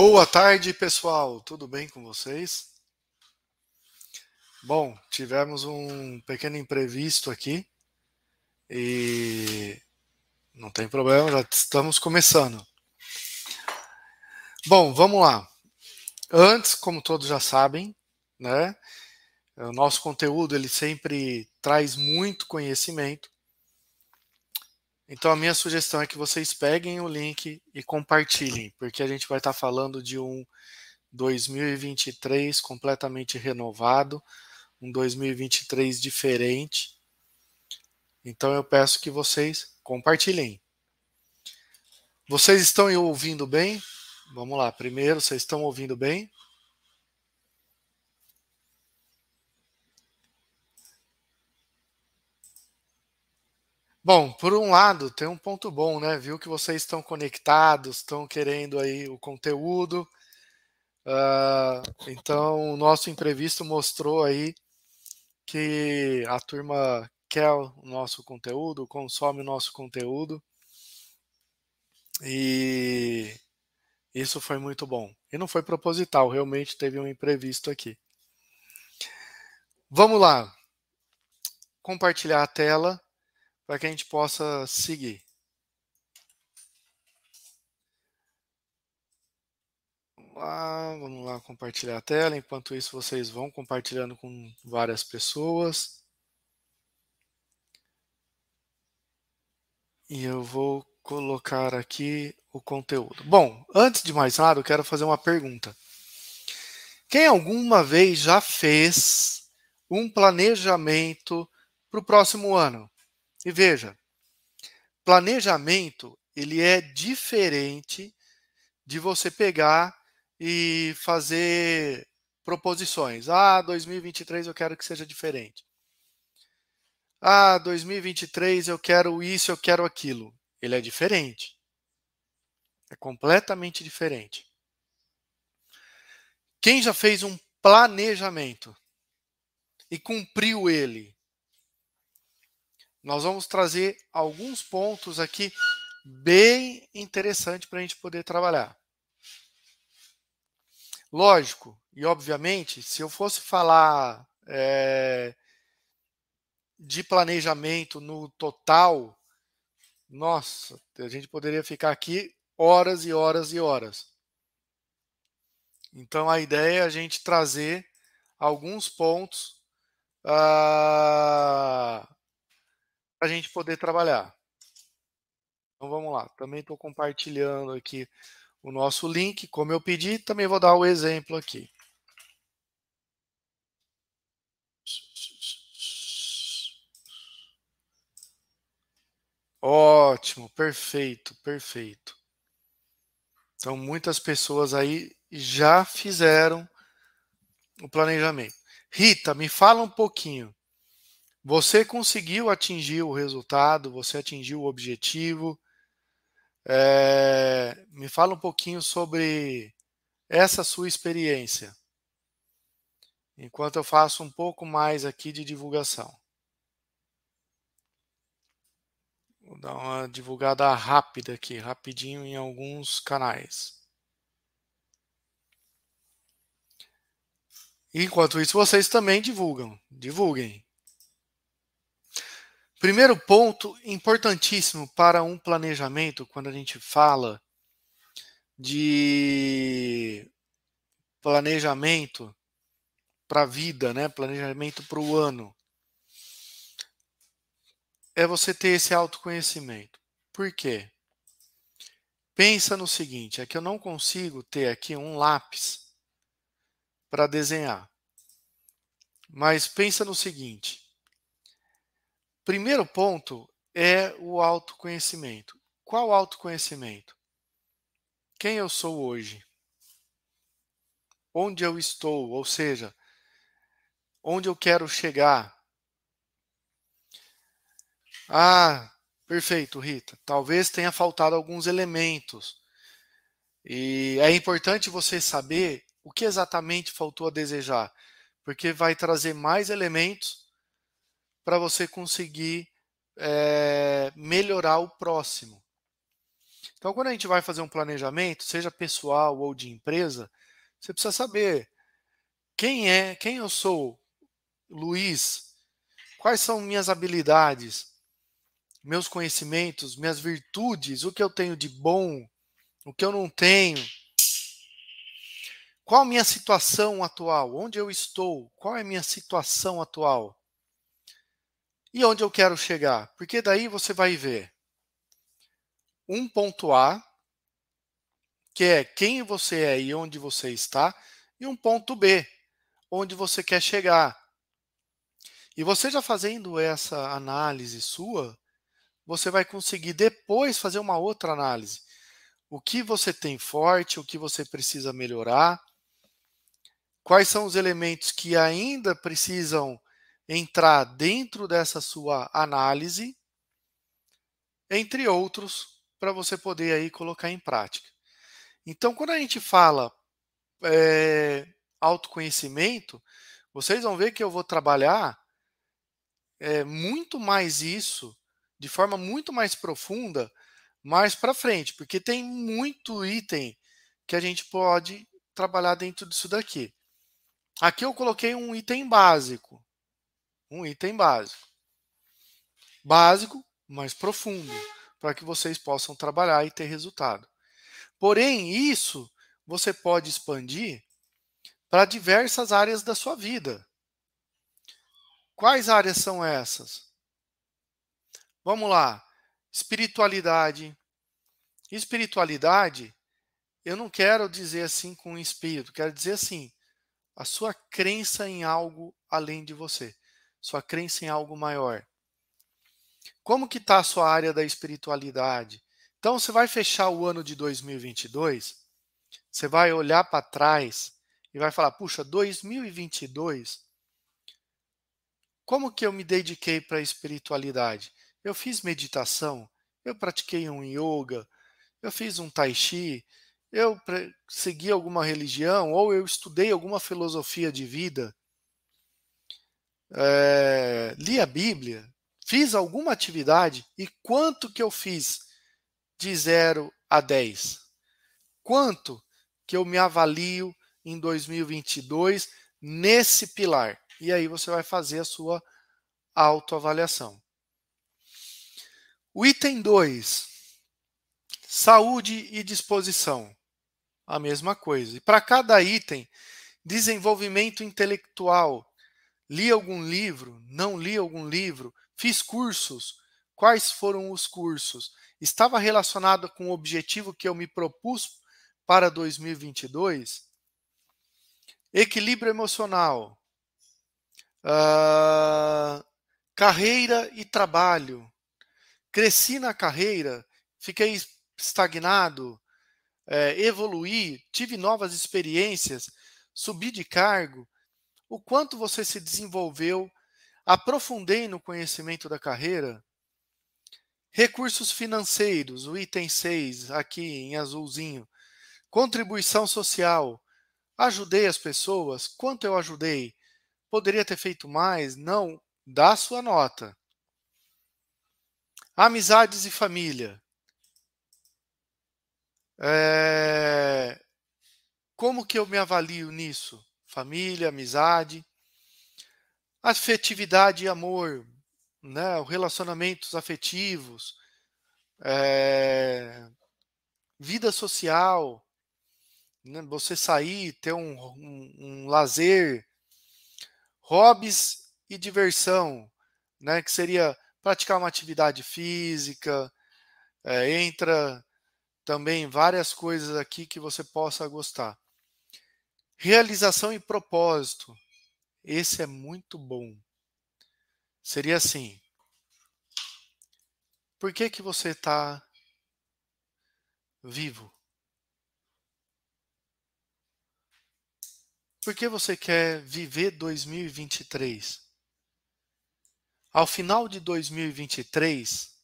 Boa tarde, pessoal. Tudo bem com vocês? Bom, tivemos um pequeno imprevisto aqui e não tem problema, já estamos começando. Bom, vamos lá. Antes, como todos já sabem, né, o nosso conteúdo ele sempre traz muito conhecimento então a minha sugestão é que vocês peguem o link e compartilhem, porque a gente vai estar falando de um 2023 completamente renovado, um 2023 diferente. Então eu peço que vocês compartilhem. Vocês estão ouvindo bem? Vamos lá, primeiro, vocês estão ouvindo bem? Bom, por um lado, tem um ponto bom, né? Viu que vocês estão conectados, estão querendo aí o conteúdo. Uh, então, o nosso imprevisto mostrou aí que a turma quer o nosso conteúdo, consome o nosso conteúdo. E isso foi muito bom. E não foi proposital, realmente teve um imprevisto aqui. Vamos lá. Compartilhar a tela para que a gente possa seguir. Vamos lá, vamos lá compartilhar a tela. Enquanto isso, vocês vão compartilhando com várias pessoas. E eu vou colocar aqui o conteúdo. Bom, antes de mais nada, eu quero fazer uma pergunta. Quem alguma vez já fez um planejamento para o próximo ano? E veja, planejamento ele é diferente de você pegar e fazer proposições. Ah, 2023 eu quero que seja diferente. Ah, 2023 eu quero isso, eu quero aquilo. Ele é diferente. É completamente diferente. Quem já fez um planejamento e cumpriu ele? Nós vamos trazer alguns pontos aqui bem interessantes para a gente poder trabalhar. Lógico, e obviamente, se eu fosse falar é, de planejamento no total, nossa, a gente poderia ficar aqui horas e horas e horas. Então a ideia é a gente trazer alguns pontos uh, para a gente poder trabalhar. Então vamos lá. Também estou compartilhando aqui o nosso link, como eu pedi, também vou dar o exemplo aqui. Ótimo, perfeito, perfeito. Então, muitas pessoas aí já fizeram o planejamento. Rita, me fala um pouquinho. Você conseguiu atingir o resultado, você atingiu o objetivo. É, me fala um pouquinho sobre essa sua experiência, enquanto eu faço um pouco mais aqui de divulgação. Vou dar uma divulgada rápida aqui, rapidinho em alguns canais. Enquanto isso, vocês também divulgam, divulguem. Primeiro ponto importantíssimo para um planejamento, quando a gente fala de planejamento para a vida, né? planejamento para o ano, é você ter esse autoconhecimento. Por quê? Pensa no seguinte, é que eu não consigo ter aqui um lápis para desenhar. Mas pensa no seguinte, Primeiro ponto é o autoconhecimento. Qual autoconhecimento? Quem eu sou hoje? Onde eu estou? Ou seja, onde eu quero chegar? Ah, perfeito, Rita. Talvez tenha faltado alguns elementos. E é importante você saber o que exatamente faltou a desejar, porque vai trazer mais elementos para você conseguir é, melhorar o próximo. Então, quando a gente vai fazer um planejamento, seja pessoal ou de empresa, você precisa saber quem é, quem eu sou, Luiz, quais são minhas habilidades, meus conhecimentos, minhas virtudes, o que eu tenho de bom, o que eu não tenho. Qual a minha situação atual? Onde eu estou? Qual é a minha situação atual? E onde eu quero chegar? Porque daí você vai ver um ponto A, que é quem você é e onde você está, e um ponto B, onde você quer chegar. E você já fazendo essa análise sua, você vai conseguir depois fazer uma outra análise. O que você tem forte, o que você precisa melhorar, quais são os elementos que ainda precisam entrar dentro dessa sua análise, entre outros, para você poder aí colocar em prática. Então, quando a gente fala é, autoconhecimento, vocês vão ver que eu vou trabalhar é, muito mais isso, de forma muito mais profunda, mais para frente, porque tem muito item que a gente pode trabalhar dentro disso daqui. Aqui eu coloquei um item básico, um item básico. Básico, mas profundo, para que vocês possam trabalhar e ter resultado. Porém, isso você pode expandir para diversas áreas da sua vida. Quais áreas são essas? Vamos lá. Espiritualidade. Espiritualidade, eu não quero dizer assim com espírito, quero dizer assim, a sua crença em algo além de você sua crença em algo maior. Como que está a sua área da espiritualidade? Então, você vai fechar o ano de 2022, você vai olhar para trás e vai falar, puxa, 2022, como que eu me dediquei para a espiritualidade? Eu fiz meditação, eu pratiquei um yoga, eu fiz um tai chi, eu segui alguma religião ou eu estudei alguma filosofia de vida é, li a Bíblia, fiz alguma atividade e quanto que eu fiz de 0 a 10? Quanto que eu me avalio em 2022 nesse pilar? E aí você vai fazer a sua autoavaliação. O item 2, saúde e disposição. A mesma coisa. E para cada item, desenvolvimento intelectual, Li algum livro? Não li algum livro? Fiz cursos? Quais foram os cursos? Estava relacionado com o objetivo que eu me propus para 2022? Equilíbrio emocional. Uh, carreira e trabalho. Cresci na carreira, fiquei estagnado, é, evoluí, tive novas experiências, subi de cargo, o quanto você se desenvolveu, aprofundei no conhecimento da carreira. Recursos financeiros, o item 6, aqui em azulzinho. Contribuição social. Ajudei as pessoas? Quanto eu ajudei? Poderia ter feito mais? Não. Dá sua nota. Amizades e família. É... Como que eu me avalio nisso? Família, amizade, afetividade e amor, né? relacionamentos afetivos, é, vida social, né? você sair, ter um, um, um lazer, hobbies e diversão, né? que seria praticar uma atividade física, é, entra também várias coisas aqui que você possa gostar. Realização e propósito. Esse é muito bom. Seria assim: por que, que você está vivo? Por que você quer viver 2023? Ao final de 2023,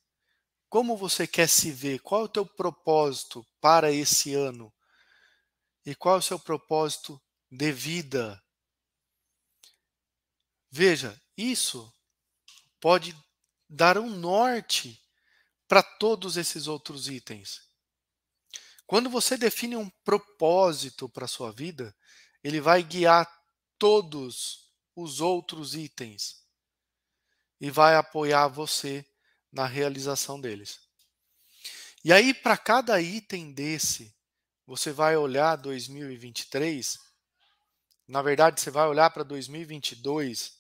como você quer se ver? Qual é o teu propósito para esse ano? E qual é o seu propósito de vida? Veja, isso pode dar um norte para todos esses outros itens. Quando você define um propósito para a sua vida, ele vai guiar todos os outros itens e vai apoiar você na realização deles. E aí, para cada item desse, você vai olhar 2023, na verdade, você vai olhar para 2022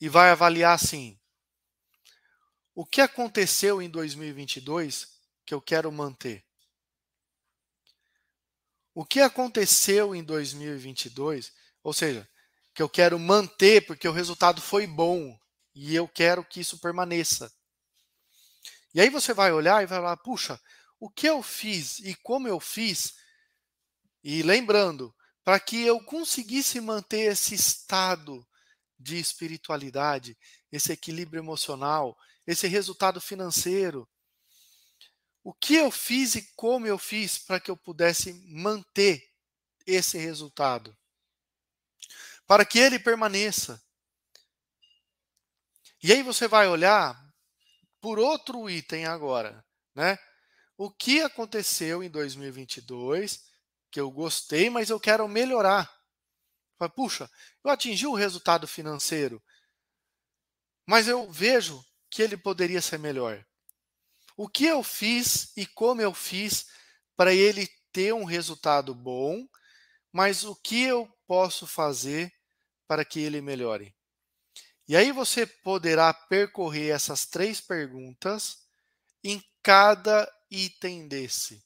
e vai avaliar assim: o que aconteceu em 2022 que eu quero manter? O que aconteceu em 2022, ou seja, que eu quero manter porque o resultado foi bom e eu quero que isso permaneça. E aí você vai olhar e vai falar: puxa, o que eu fiz e como eu fiz, e lembrando, para que eu conseguisse manter esse estado de espiritualidade, esse equilíbrio emocional, esse resultado financeiro, o que eu fiz e como eu fiz para que eu pudesse manter esse resultado? Para que ele permaneça. E aí você vai olhar por outro item agora, né? O que aconteceu em 2022 que eu gostei, mas eu quero melhorar. Puxa, eu atingi o resultado financeiro, mas eu vejo que ele poderia ser melhor o que eu fiz e como eu fiz para ele ter um resultado bom, mas o que eu posso fazer para que ele melhore? E aí você poderá percorrer essas três perguntas em cada item desse,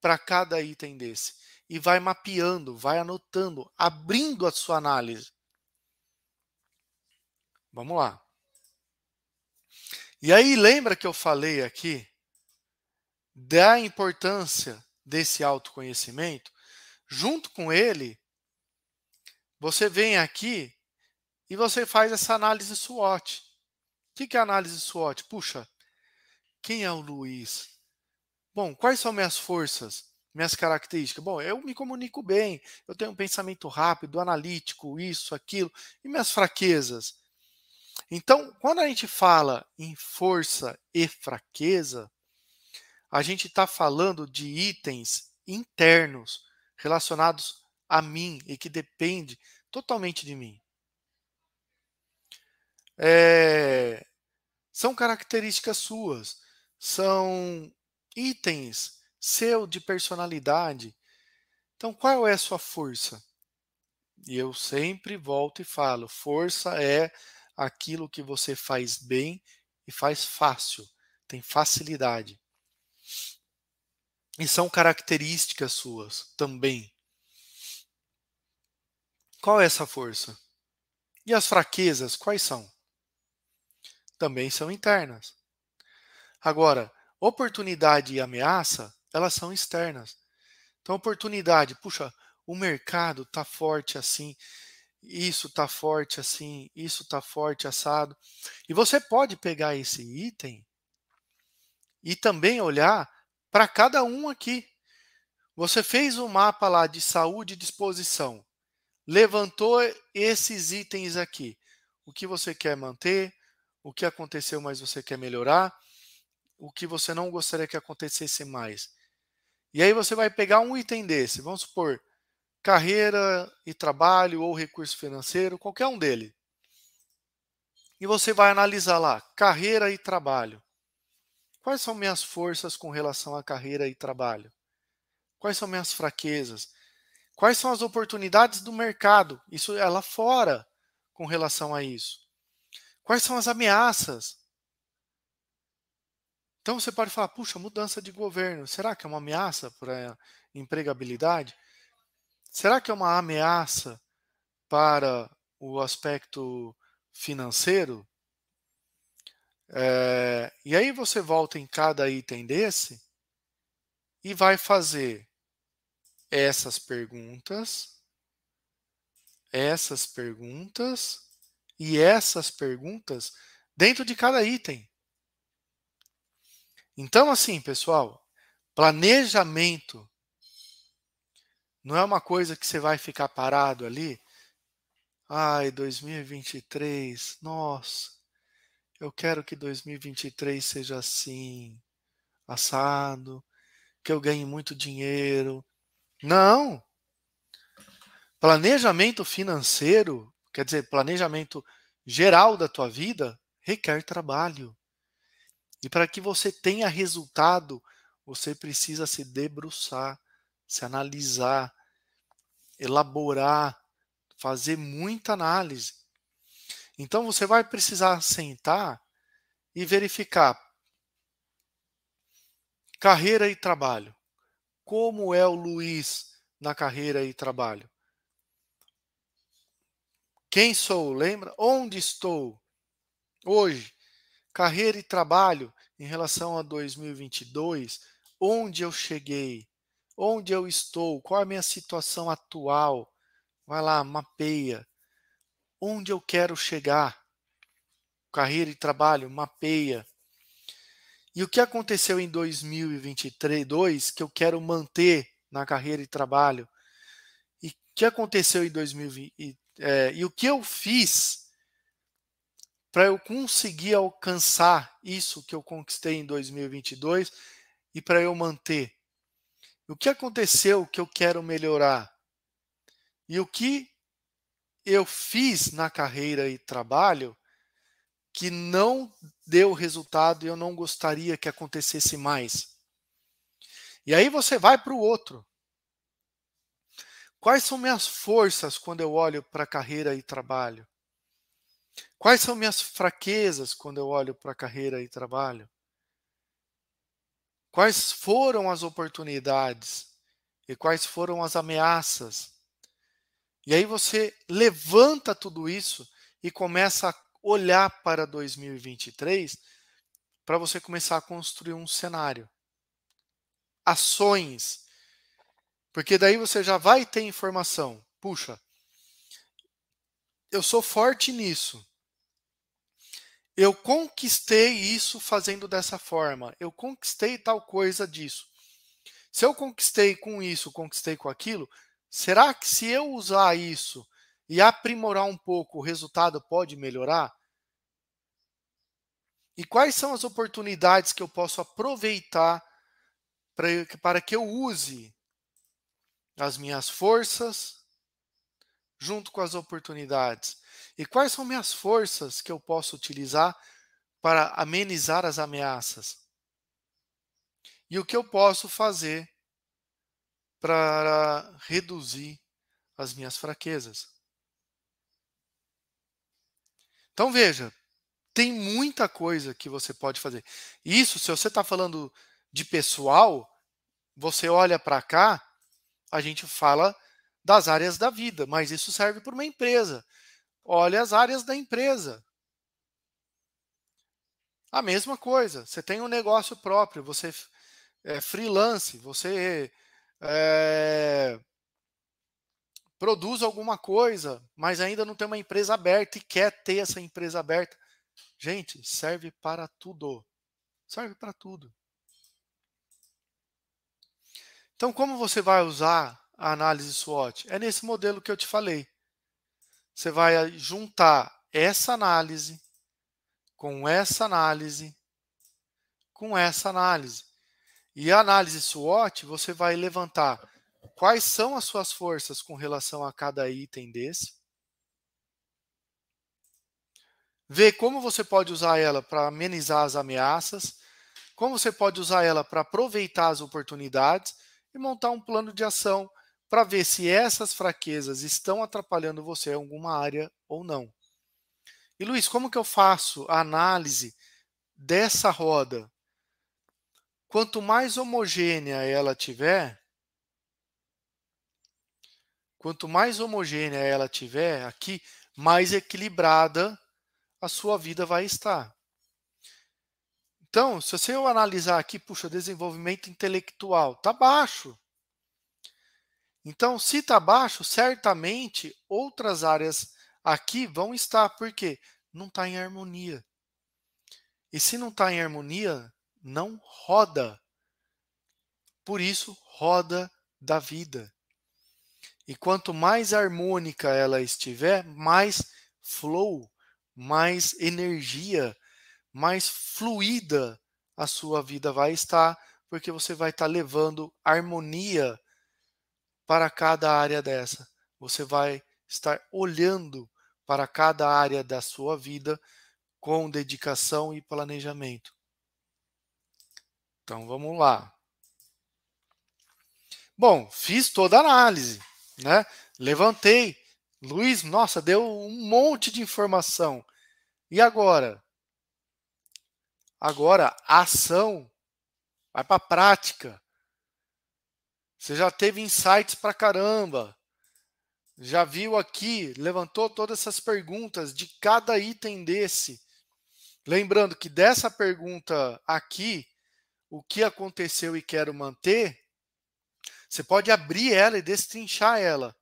para cada item desse, e vai mapeando, vai anotando, abrindo a sua análise. Vamos lá. E aí, lembra que eu falei aqui da importância desse autoconhecimento? Junto com ele, você vem aqui e você faz essa análise SWOT. O que é análise SWOT? Puxa, quem é o Luiz? Bom, quais são minhas forças, minhas características? Bom, eu me comunico bem, eu tenho um pensamento rápido, analítico, isso, aquilo. E minhas fraquezas? Então, quando a gente fala em força e fraqueza, a gente está falando de itens internos relacionados a mim e que depende totalmente de mim. É, são características suas, são itens seu de personalidade. Então, qual é a sua força? E eu sempre volto e falo: força é aquilo que você faz bem e faz fácil, tem facilidade. E são características suas também. Qual é essa força? E as fraquezas, quais são? Também são internas. Agora, oportunidade e ameaça, elas são externas. Então, oportunidade, puxa, o mercado está forte assim isso está forte assim, isso está forte assado. E você pode pegar esse item e também olhar para cada um aqui. Você fez um mapa lá de saúde e disposição, levantou esses itens aqui. O que você quer manter, o que aconteceu, mas você quer melhorar, o que você não gostaria que acontecesse mais. E aí você vai pegar um item desse, vamos supor, carreira e trabalho ou recurso financeiro, qualquer um dele. E você vai analisar lá, carreira e trabalho. Quais são minhas forças com relação à carreira e trabalho? Quais são minhas fraquezas? Quais são as oportunidades do mercado? Isso é lá fora com relação a isso. Quais são as ameaças? Então você pode falar, puxa, mudança de governo, será que é uma ameaça para a empregabilidade? Será que é uma ameaça para o aspecto financeiro? É, e aí você volta em cada item desse e vai fazer essas perguntas, essas perguntas e essas perguntas dentro de cada item. Então, assim, pessoal, planejamento não é uma coisa que você vai ficar parado ali. Ai, 2023, nossa, eu quero que 2023 seja assim, assado, que eu ganhe muito dinheiro. Não! Planejamento financeiro, quer dizer, planejamento geral da tua vida, requer trabalho. E para que você tenha resultado, você precisa se debruçar, se analisar, elaborar, fazer muita análise. Então você vai precisar sentar e verificar carreira e trabalho. Como é o Luiz na carreira e trabalho? Quem sou? Lembra? Onde estou hoje? Carreira e trabalho em relação a 2022. Onde eu cheguei? Onde eu estou? Qual a minha situação atual? Vai lá, mapeia. Onde eu quero chegar? Carreira e trabalho, mapeia. E o que aconteceu em 2023 que eu quero manter na carreira e trabalho? E o que aconteceu em 2020? É, e o que eu fiz para eu conseguir alcançar isso que eu conquistei em 2022 e para eu manter? O que aconteceu que eu quero melhorar? E o que eu fiz na carreira e trabalho que não deu resultado e eu não gostaria que acontecesse mais. E aí você vai para o outro. Quais são minhas forças quando eu olho para carreira e trabalho? Quais são minhas fraquezas quando eu olho para carreira e trabalho? Quais foram as oportunidades e quais foram as ameaças? E aí você levanta tudo isso e começa a olhar para 2023 para você começar a construir um cenário. Ações. Porque daí você já vai ter informação. Puxa, eu sou forte nisso. Eu conquistei isso fazendo dessa forma. Eu conquistei tal coisa disso. Se eu conquistei com isso, conquistei com aquilo, será que se eu usar isso e aprimorar um pouco, o resultado pode melhorar? E quais são as oportunidades que eu posso aproveitar para que eu use as minhas forças junto com as oportunidades? E quais são minhas forças que eu posso utilizar para amenizar as ameaças? E o que eu posso fazer para reduzir as minhas fraquezas? Então veja, tem muita coisa que você pode fazer. Isso, se você está falando de pessoal, você olha para cá, a gente fala das áreas da vida, mas isso serve para uma empresa. Olha as áreas da empresa. A mesma coisa, você tem um negócio próprio, você é freelance, você é, produz alguma coisa, mas ainda não tem uma empresa aberta e quer ter essa empresa aberta. Gente, serve para tudo. Serve para tudo. Então, como você vai usar a análise SWOT? É nesse modelo que eu te falei. Você vai juntar essa análise com essa análise com essa análise. E a análise SWOT, você vai levantar quais são as suas forças com relação a cada item desse. Ver como você pode usar ela para amenizar as ameaças, como você pode usar ela para aproveitar as oportunidades e montar um plano de ação para ver se essas fraquezas estão atrapalhando você em alguma área ou não. E Luiz, como que eu faço a análise dessa roda? Quanto mais homogênea ela tiver, Quanto mais homogênea ela tiver aqui, mais equilibrada a sua vida vai estar. Então, se você analisar aqui, puxa, desenvolvimento intelectual, tá baixo. Então, se está baixo, certamente outras áreas aqui vão estar, porque não está em harmonia. E se não está em harmonia, não roda. Por isso, roda da vida. E quanto mais harmônica ela estiver, mais flow, mais energia, mais fluida a sua vida vai estar, porque você vai estar levando harmonia para cada área dessa. Você vai estar olhando para cada área da sua vida com dedicação e planejamento. Então vamos lá. Bom, fiz toda a análise, né? Levantei. Luiz, nossa, deu um monte de informação. E agora? Agora, a ação. Vai para a prática. Você já teve insights para caramba. Já viu aqui, levantou todas essas perguntas de cada item desse. Lembrando que dessa pergunta aqui, o que aconteceu e quero manter, você pode abrir ela e destrinchar ela.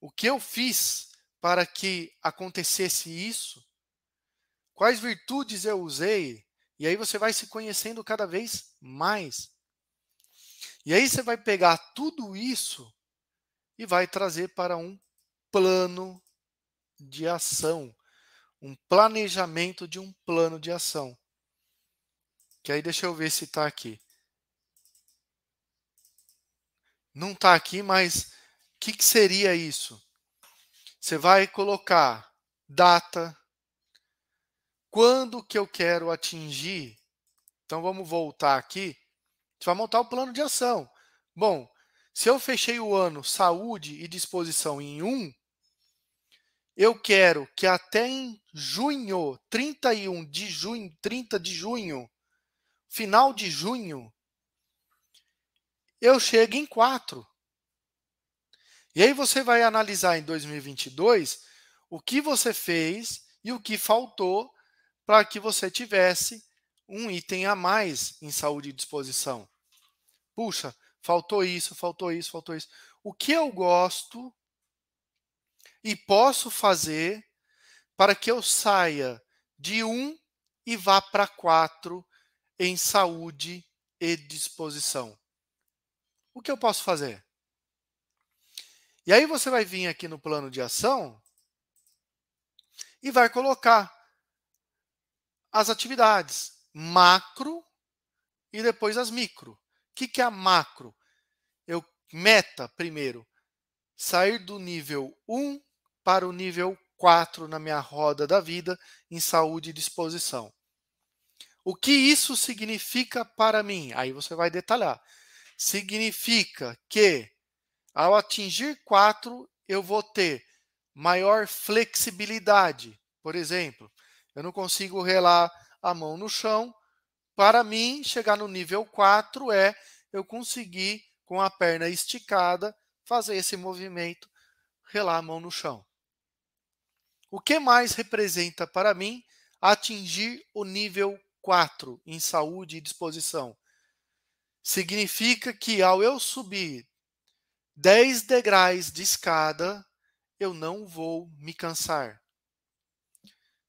O que eu fiz para que acontecesse isso? Quais virtudes eu usei? E aí você vai se conhecendo cada vez mais. E aí você vai pegar tudo isso e vai trazer para um plano de ação, um planejamento de um plano de ação. Que aí deixa eu ver se está aqui. Não está aqui, mas o que, que seria isso? Você vai colocar data, quando que eu quero atingir. Então vamos voltar aqui você vai montar o plano de ação. Bom, se eu fechei o ano saúde e disposição em 1, eu quero que até em junho, 31 de junho, 30 de junho, final de junho, eu chegue em 4. E aí você vai analisar em 2022 o que você fez e o que faltou para que você tivesse um item a mais em saúde e disposição. Puxa, faltou isso, faltou isso, faltou isso. O que eu gosto e posso fazer para que eu saia de um e vá para quatro em saúde e disposição? O que eu posso fazer? E aí você vai vir aqui no plano de ação e vai colocar as atividades macro e depois as micro. O que, que é a macro? Eu meta primeiro sair do nível 1 para o nível 4 na minha roda da vida em saúde e disposição. O que isso significa para mim? Aí você vai detalhar. Significa que ao atingir 4, eu vou ter maior flexibilidade. Por exemplo, eu não consigo relar a mão no chão, para mim, chegar no nível 4 é eu conseguir, com a perna esticada, fazer esse movimento, relar a mão no chão. O que mais representa para mim atingir o nível 4 em saúde e disposição? Significa que ao eu subir 10 degraus de escada, eu não vou me cansar.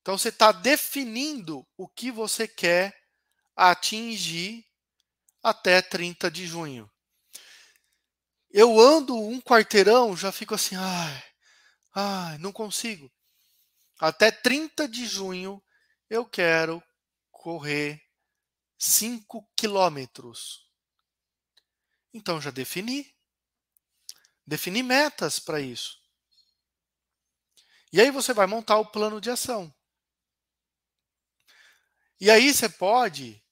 Então você está definindo o que você quer atingir até 30 de junho. Eu ando um quarteirão, já fico assim, ai, ai, não consigo. Até 30 de junho eu quero correr 5 quilômetros. Então já defini. Defini metas para isso. E aí você vai montar o plano de ação. E aí você pode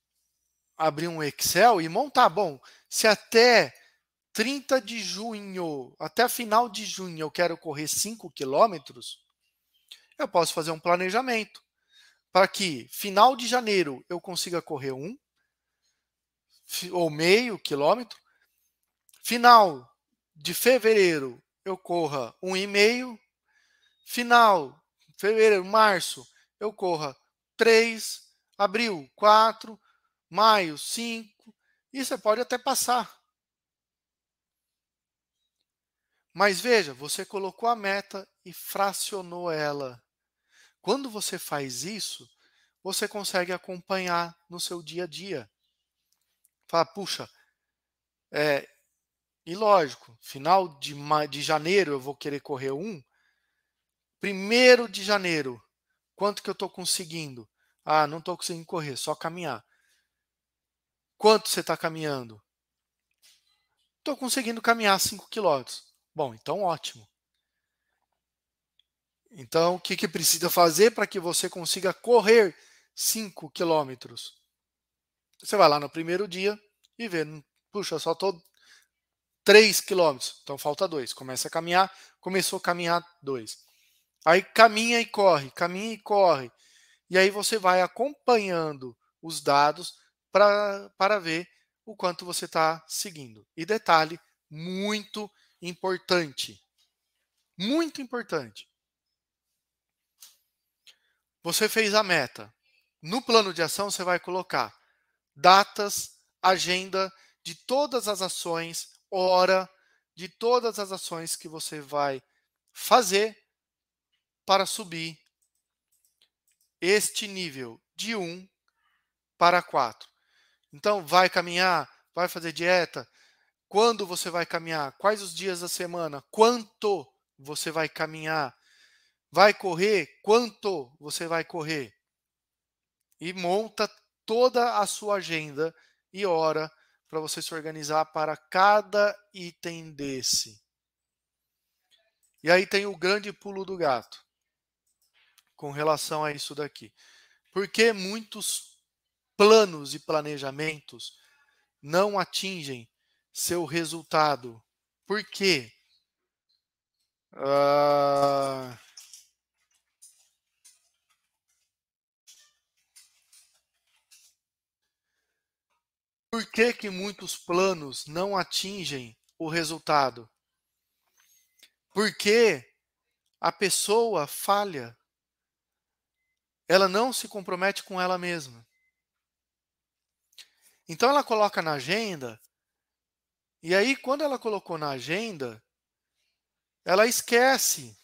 abrir um Excel e montar. Bom, se até 30 de junho, até final de junho, eu quero correr 5 quilômetros, eu posso fazer um planejamento para que final de janeiro eu consiga correr um ou meio quilômetro, final de fevereiro eu corra um e meio, final fevereiro, março eu corra três, Abril, 4. Maio, 5. E você pode até passar. Mas veja, você colocou a meta e fracionou ela. Quando você faz isso, você consegue acompanhar no seu dia a dia. Fala, puxa, é, e lógico, final de, de janeiro eu vou querer correr um. Primeiro de janeiro, quanto que eu estou conseguindo? Ah, não estou conseguindo correr, só caminhar. Quanto você está caminhando? Estou conseguindo caminhar 5 quilômetros. Bom, então ótimo. Então, o que, que precisa fazer para que você consiga correr 5 quilômetros? Você vai lá no primeiro dia e vê, puxa, só estou 3 quilômetros, então falta 2. Começa a caminhar, começou a caminhar 2. Aí caminha e corre, caminha e corre. E aí você vai acompanhando os dados pra, para ver o quanto você está seguindo. E detalhe muito importante. Muito importante. Você fez a meta. No plano de ação, você vai colocar datas, agenda de todas as ações, hora de todas as ações que você vai fazer para subir este nível de 1 para 4. Então, vai caminhar, vai fazer dieta, quando você vai caminhar? Quais os dias da semana? Quanto você vai caminhar? Vai correr? Quanto você vai correr? E monta toda a sua agenda e hora para você se organizar para cada item desse. E aí tem o grande pulo do gato com relação a isso daqui. Porque muitos planos e planejamentos não atingem seu resultado. Por quê? Uh... Por que, que muitos planos não atingem o resultado? Porque a pessoa falha. Ela não se compromete com ela mesma. Então ela coloca na agenda e aí, quando ela colocou na agenda, ela esquece.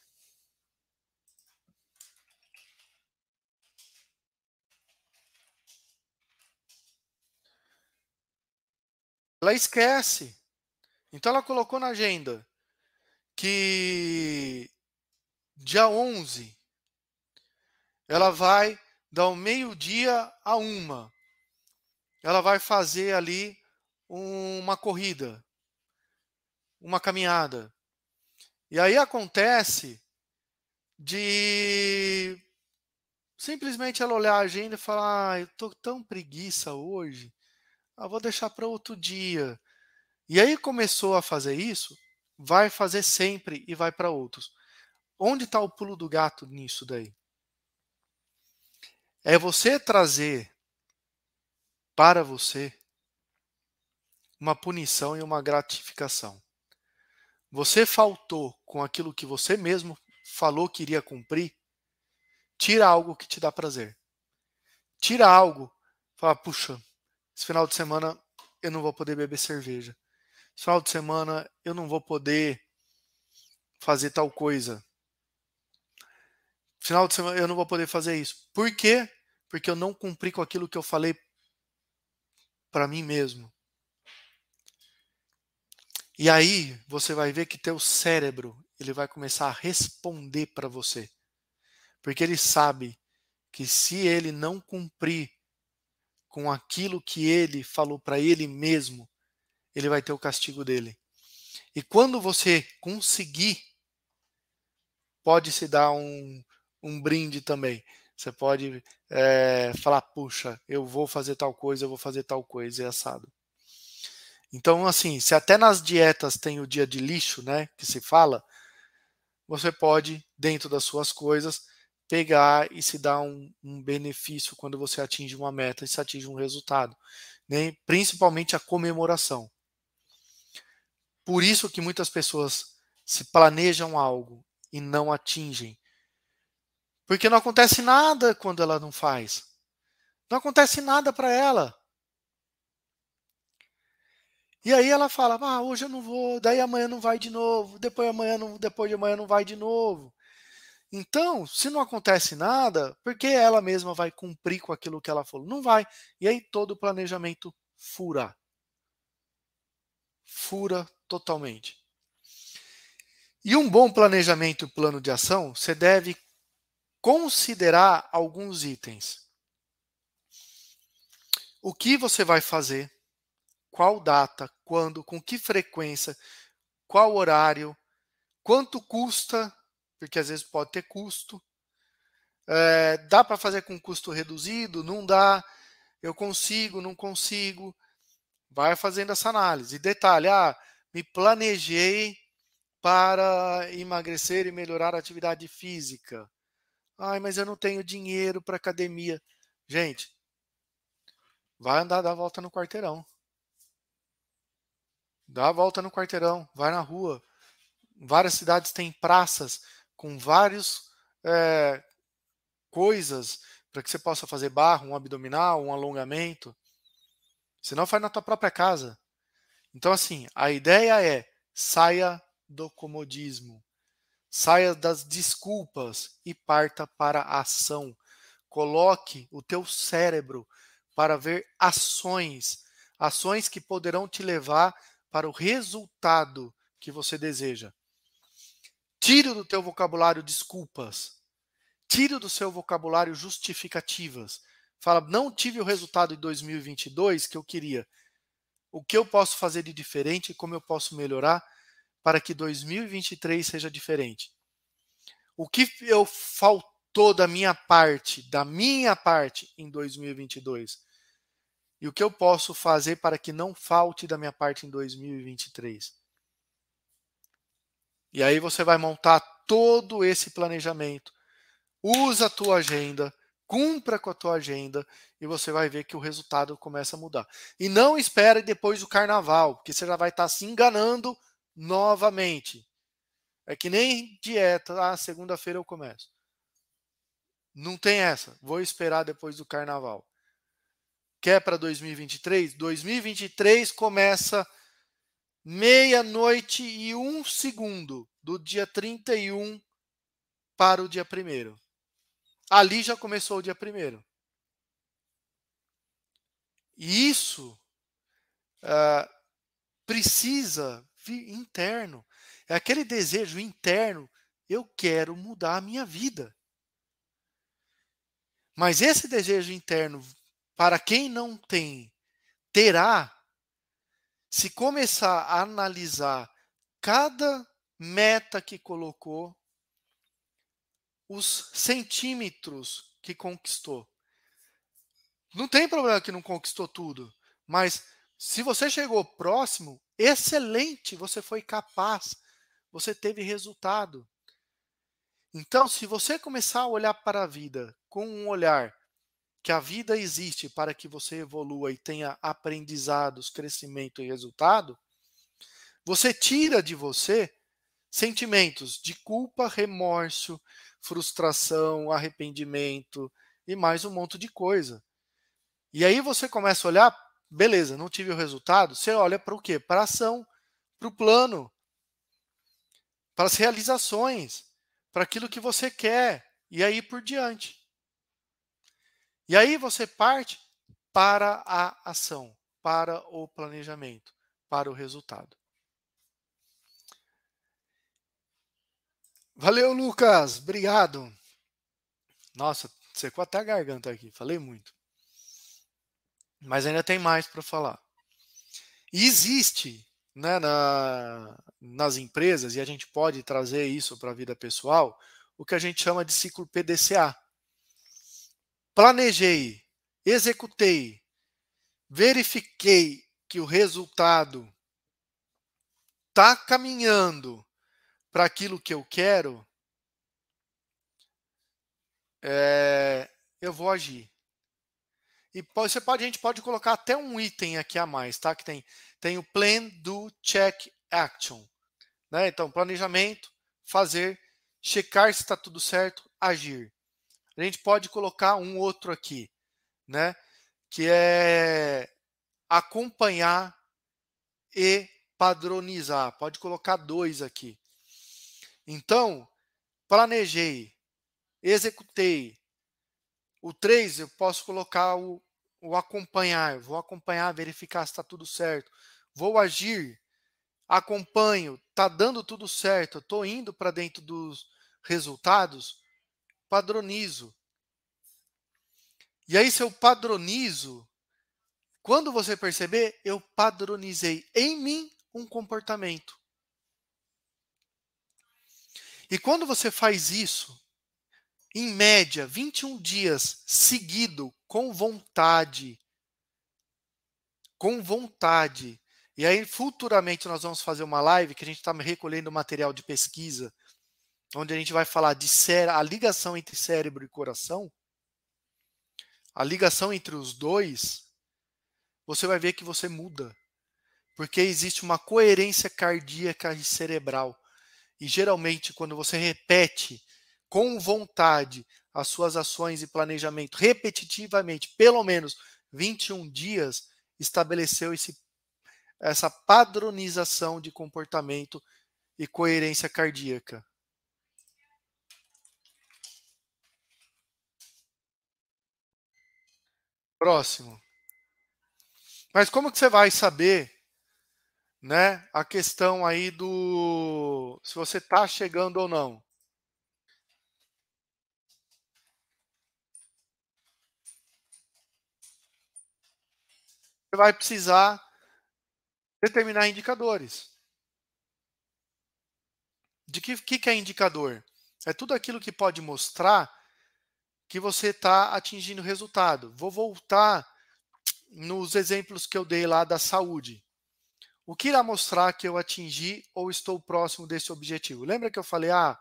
Ela esquece. Então, ela colocou na agenda que dia 11 ela vai dar o meio-dia a uma. Ela vai fazer ali uma corrida uma caminhada. E aí acontece de simplesmente ela olhar a agenda e falar: ah, eu tô tão preguiça hoje, ah, vou deixar para outro dia. E aí começou a fazer isso, vai fazer sempre e vai para outros. Onde está o pulo do gato nisso daí? É você trazer para você uma punição e uma gratificação. Você faltou com aquilo que você mesmo falou que iria cumprir, tira algo que te dá prazer. Tira algo, fala, puxa, esse final de semana eu não vou poder beber cerveja. Esse final de semana eu não vou poder fazer tal coisa. Final de semana eu não vou poder fazer isso. Por quê? Porque eu não cumpri com aquilo que eu falei para mim mesmo. E aí você vai ver que teu cérebro ele vai começar a responder para você. Porque ele sabe que se ele não cumprir com aquilo que ele falou para ele mesmo, ele vai ter o castigo dele. E quando você conseguir, pode se dar um, um brinde também. Você pode é, falar, puxa, eu vou fazer tal coisa, eu vou fazer tal coisa, e assado. Então, assim, se até nas dietas tem o dia de lixo, né, que se fala, você pode, dentro das suas coisas, pegar e se dar um, um benefício quando você atinge uma meta e se atinge um resultado, né? principalmente a comemoração. Por isso que muitas pessoas se planejam algo e não atingem. Porque não acontece nada quando ela não faz. Não acontece nada para ela. E aí ela fala: "Ah, hoje eu não vou, daí amanhã não vai de novo, depois amanhã não, depois de amanhã não vai de novo". Então, se não acontece nada, por que ela mesma vai cumprir com aquilo que ela falou? Não vai. E aí todo o planejamento fura. Fura totalmente. E um bom planejamento e plano de ação, você deve considerar alguns itens. O que você vai fazer? Qual data? Quando? Com que frequência? Qual horário? Quanto custa porque às vezes pode ter custo. É, dá para fazer com custo reduzido? Não dá. Eu consigo, não consigo. Vai fazendo essa análise. Detalhe: ah, me planejei para emagrecer e melhorar a atividade física. Ai, mas eu não tenho dinheiro para academia. Gente, vai andar, a volta no quarteirão. Dá a volta no quarteirão, vai na rua. Várias cidades têm praças com várias é, coisas para que você possa fazer barra, um abdominal, um alongamento. Senão faz na tua própria casa. Então, assim, a ideia é saia do comodismo, saia das desculpas e parta para a ação. Coloque o teu cérebro para ver ações, ações que poderão te levar para o resultado que você deseja. Tire do teu vocabulário desculpas. Tire do seu vocabulário justificativas. Fala, não tive o resultado de 2022 que eu queria. O que eu posso fazer de diferente como eu posso melhorar para que 2023 seja diferente? O que eu faltou da minha parte, da minha parte em 2022? E o que eu posso fazer para que não falte da minha parte em 2023? E aí você vai montar todo esse planejamento. Usa a tua agenda, cumpra com a tua agenda e você vai ver que o resultado começa a mudar. E não espere depois do carnaval, porque você já vai estar se enganando novamente. É que nem dieta, ah, segunda-feira eu começo. Não tem essa. Vou esperar depois do carnaval. Quer para 2023? 2023 começa meia-noite e um segundo do dia 31 para o dia 1. Ali já começou o dia 1. E isso uh, precisa interno. É aquele desejo interno. Eu quero mudar a minha vida. Mas esse desejo interno, para quem não tem, terá se começar a analisar cada meta que colocou, os centímetros que conquistou. Não tem problema que não conquistou tudo, mas se você chegou próximo, excelente, você foi capaz, você teve resultado. Então, se você começar a olhar para a vida com um olhar que a vida existe para que você evolua e tenha aprendizados, crescimento e resultado, você tira de você sentimentos de culpa, remorso, frustração, arrependimento e mais um monte de coisa. E aí você começa a olhar, beleza, não tive o resultado, você olha para o quê? Para a ação, para o plano, para as realizações, para aquilo que você quer, e aí por diante. E aí você parte para a ação, para o planejamento, para o resultado. Valeu, Lucas. Obrigado. Nossa, secou até a garganta aqui. Falei muito. Mas ainda tem mais para falar. E existe né, na, nas empresas, e a gente pode trazer isso para a vida pessoal, o que a gente chama de ciclo PDCA planejei, executei, verifiquei que o resultado está caminhando para aquilo que eu quero, é, eu vou agir. E você pode, a gente pode colocar até um item aqui a mais, tá? Que tem, tem o plan, do, check, action. Né? Então, planejamento, fazer, checar se está tudo certo, agir. A gente pode colocar um outro aqui. né? Que é acompanhar e padronizar. Pode colocar dois aqui. Então, planejei, executei. O três eu posso colocar o, o acompanhar. Vou acompanhar, verificar se está tudo certo. Vou agir, acompanho, está dando tudo certo, estou indo para dentro dos resultados, padronizo. E aí, se eu padronizo, quando você perceber, eu padronizei em mim um comportamento. E quando você faz isso, em média, 21 dias seguido, com vontade, com vontade. E aí, futuramente, nós vamos fazer uma live que a gente está recolhendo material de pesquisa, onde a gente vai falar de a ligação entre cérebro e coração, a ligação entre os dois, você vai ver que você muda. Porque existe uma coerência cardíaca e cerebral. E geralmente, quando você repete com vontade as suas ações e planejamento repetitivamente, pelo menos 21 dias, estabeleceu esse, essa padronização de comportamento e coerência cardíaca. Próximo. Mas como que você vai saber, né, a questão aí do se você está chegando ou não? Você vai precisar determinar indicadores. De que, que, é indicador? É tudo aquilo que pode mostrar que você está atingindo resultado. Vou voltar nos exemplos que eu dei lá da saúde. O que irá mostrar que eu atingi ou estou próximo desse objetivo? Lembra que eu falei, ah,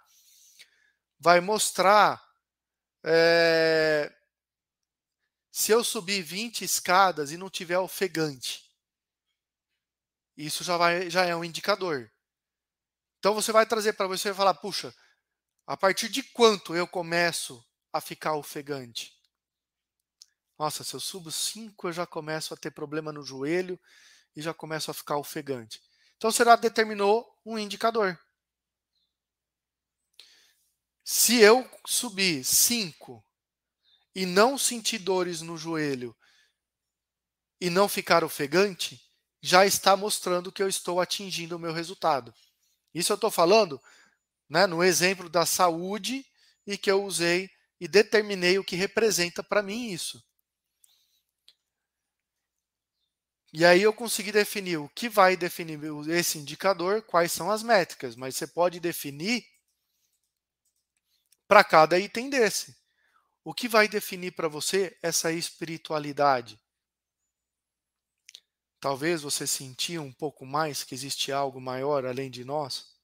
vai mostrar é, se eu subir 20 escadas e não tiver ofegante. Isso já, vai, já é um indicador. Então você vai trazer para você e falar, puxa, a partir de quanto eu começo a ficar ofegante? Nossa, se eu subo 5, eu já começo a ter problema no joelho e já começo a ficar ofegante. Então, você já determinou um indicador. Se eu subir 5 e não sentir dores no joelho e não ficar ofegante, já está mostrando que eu estou atingindo o meu resultado. Isso eu estou falando né, no exemplo da saúde e que eu usei e determinei o que representa para mim isso. E aí eu consegui definir o que vai definir esse indicador, quais são as métricas, mas você pode definir para cada item desse. O que vai definir para você essa espiritualidade? Talvez você sentia um pouco mais que existe algo maior além de nós?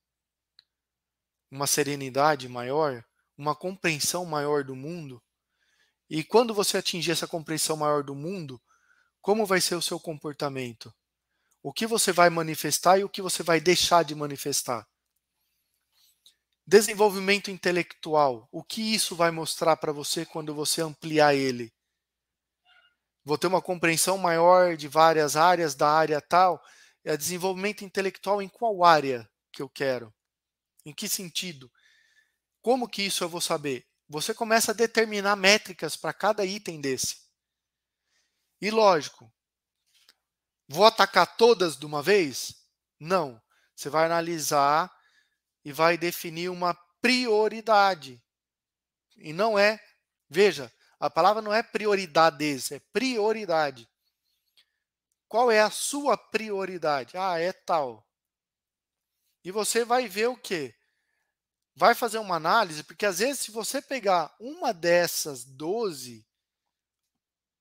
Uma serenidade maior, uma compreensão maior do mundo? E quando você atingir essa compreensão maior do mundo, como vai ser o seu comportamento? O que você vai manifestar e o que você vai deixar de manifestar? Desenvolvimento intelectual. O que isso vai mostrar para você quando você ampliar ele? Vou ter uma compreensão maior de várias áreas da área tal. É desenvolvimento intelectual em qual área que eu quero? Em que sentido? Como que isso eu vou saber? Você começa a determinar métricas para cada item desse. E lógico, vou atacar todas de uma vez? Não. Você vai analisar e vai definir uma prioridade. E não é, veja, a palavra não é prioridades, é prioridade. Qual é a sua prioridade? Ah, é tal. E você vai ver o quê? Vai fazer uma análise, porque às vezes, se você pegar uma dessas 12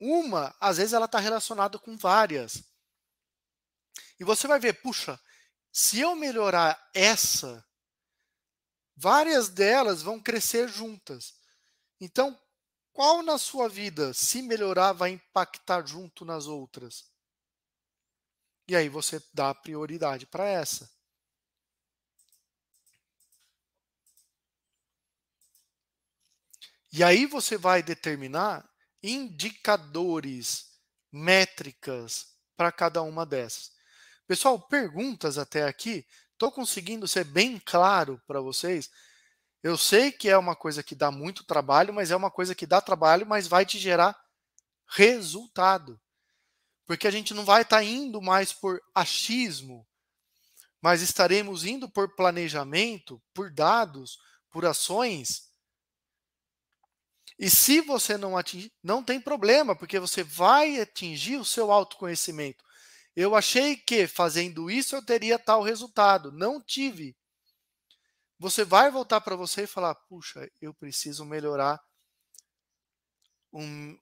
uma, às vezes, ela está relacionada com várias. E você vai ver, puxa, se eu melhorar essa, várias delas vão crescer juntas. Então, qual na sua vida, se melhorar, vai impactar junto nas outras? E aí você dá prioridade para essa. E aí você vai determinar indicadores, métricas para cada uma dessas. Pessoal, perguntas até aqui? Estou conseguindo ser bem claro para vocês? Eu sei que é uma coisa que dá muito trabalho, mas é uma coisa que dá trabalho, mas vai te gerar resultado. Porque a gente não vai estar tá indo mais por achismo, mas estaremos indo por planejamento, por dados, por ações. E se você não atingir, não tem problema, porque você vai atingir o seu autoconhecimento. Eu achei que fazendo isso eu teria tal resultado. Não tive. Você vai voltar para você e falar: puxa, eu preciso melhorar um,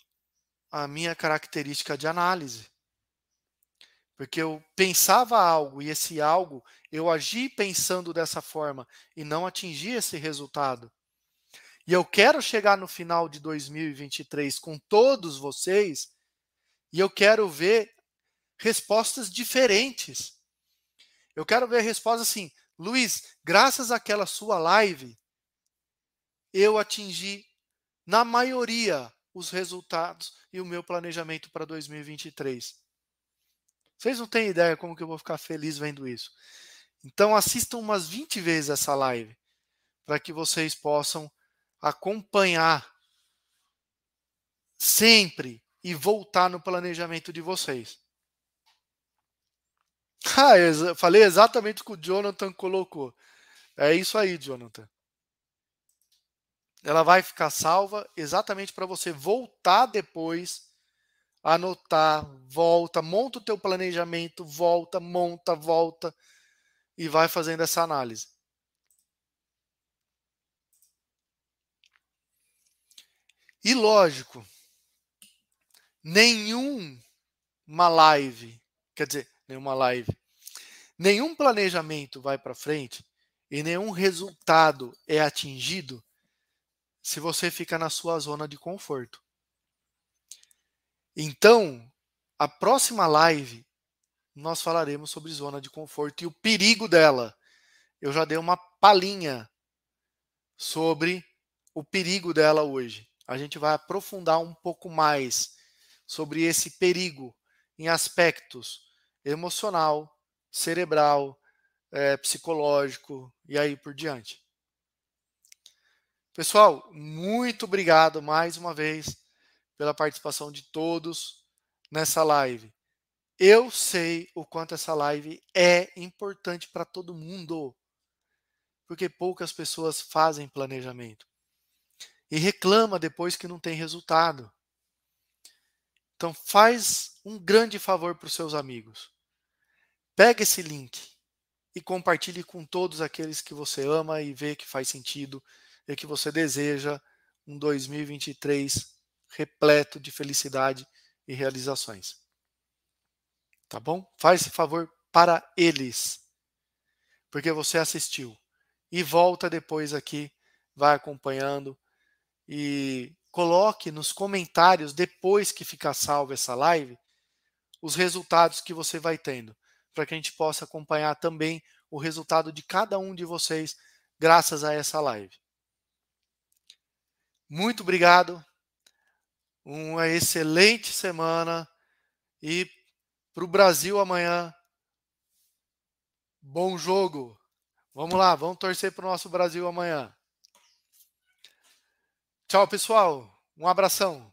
a minha característica de análise. Porque eu pensava algo e esse algo eu agi pensando dessa forma e não atingi esse resultado. E eu quero chegar no final de 2023 com todos vocês e eu quero ver respostas diferentes. Eu quero ver respostas assim, Luiz, graças àquela sua live, eu atingi, na maioria, os resultados e o meu planejamento para 2023. Vocês não têm ideia como que eu vou ficar feliz vendo isso. Então assistam umas 20 vezes essa live para que vocês possam acompanhar sempre e voltar no planejamento de vocês. Ah, eu falei exatamente o que o Jonathan colocou. É isso aí, Jonathan. Ela vai ficar salva exatamente para você voltar depois, anotar, volta, monta o teu planejamento, volta, monta, volta e vai fazendo essa análise. E lógico, nenhuma live, quer dizer, nenhuma live, nenhum planejamento vai para frente e nenhum resultado é atingido se você fica na sua zona de conforto. Então, a próxima live nós falaremos sobre zona de conforto e o perigo dela. Eu já dei uma palhinha sobre o perigo dela hoje. A gente vai aprofundar um pouco mais sobre esse perigo em aspectos emocional, cerebral, é, psicológico e aí por diante. Pessoal, muito obrigado mais uma vez pela participação de todos nessa live. Eu sei o quanto essa live é importante para todo mundo, porque poucas pessoas fazem planejamento e reclama depois que não tem resultado. Então faz um grande favor para os seus amigos. Pega esse link e compartilhe com todos aqueles que você ama e vê que faz sentido e que você deseja um 2023 repleto de felicidade e realizações. Tá bom? Faz esse favor para eles, porque você assistiu. E volta depois aqui, vai acompanhando e coloque nos comentários, depois que ficar salvo essa live, os resultados que você vai tendo para que a gente possa acompanhar também o resultado de cada um de vocês graças a essa live. Muito obrigado. Uma excelente semana e para o Brasil amanhã. Bom jogo. Vamos lá, vamos torcer para o nosso Brasil amanhã. Tchau, pessoal. Um abração.